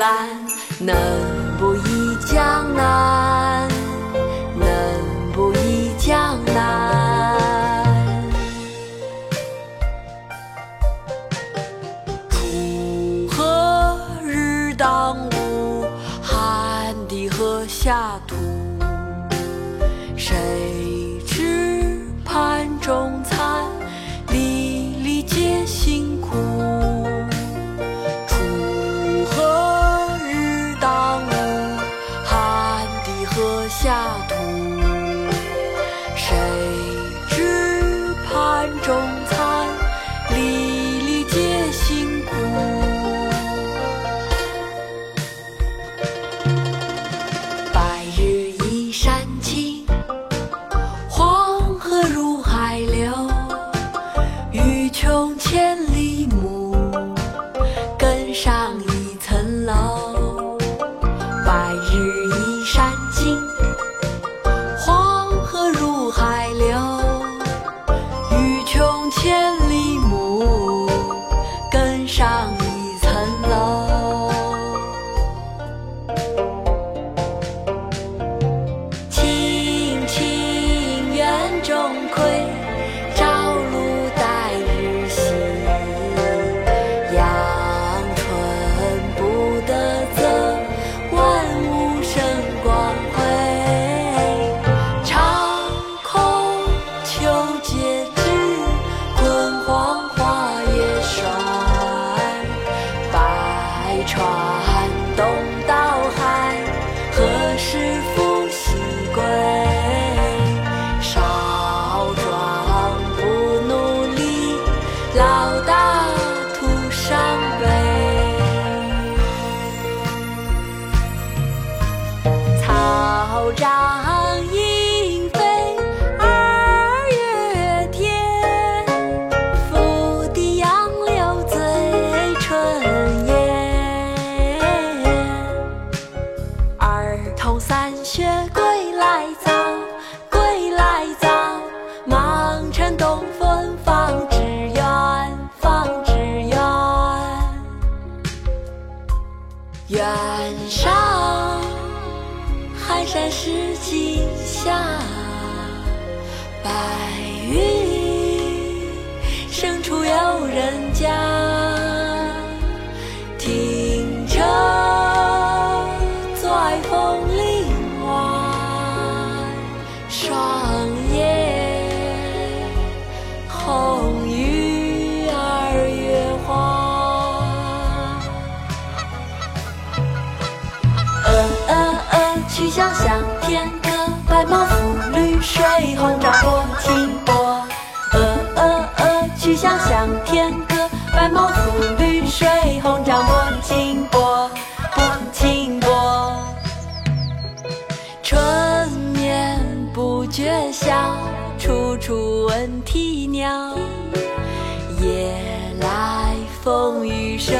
岸，能草长莺飞二月天，拂堤杨柳醉春烟。儿童散学归来早，归来早，忙趁东风放石径下，白云深处有人家。停车坐爱枫林晚，霜叶红于二月花。鹅鹅鹅，曲项向天歌，白毛浮绿水，红掌拨清波。鹅鹅鹅，曲项向天歌，白毛浮绿水，红掌拨清波，拨清波。春眠不觉晓，处处闻啼鸟。夜来风雨声，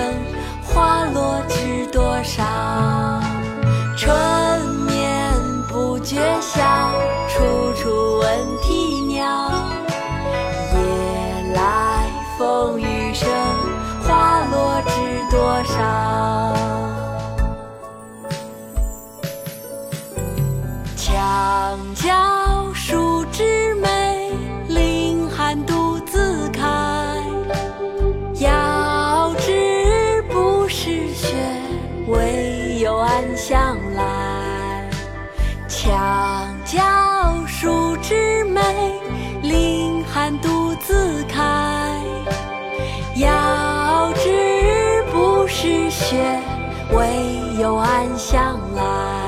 花落知多少。墙角数枝梅，凌寒独自开。遥知不是雪，唯有暗香来。墙角数枝梅，凌寒独自开。遥知不是雪，唯有暗香来。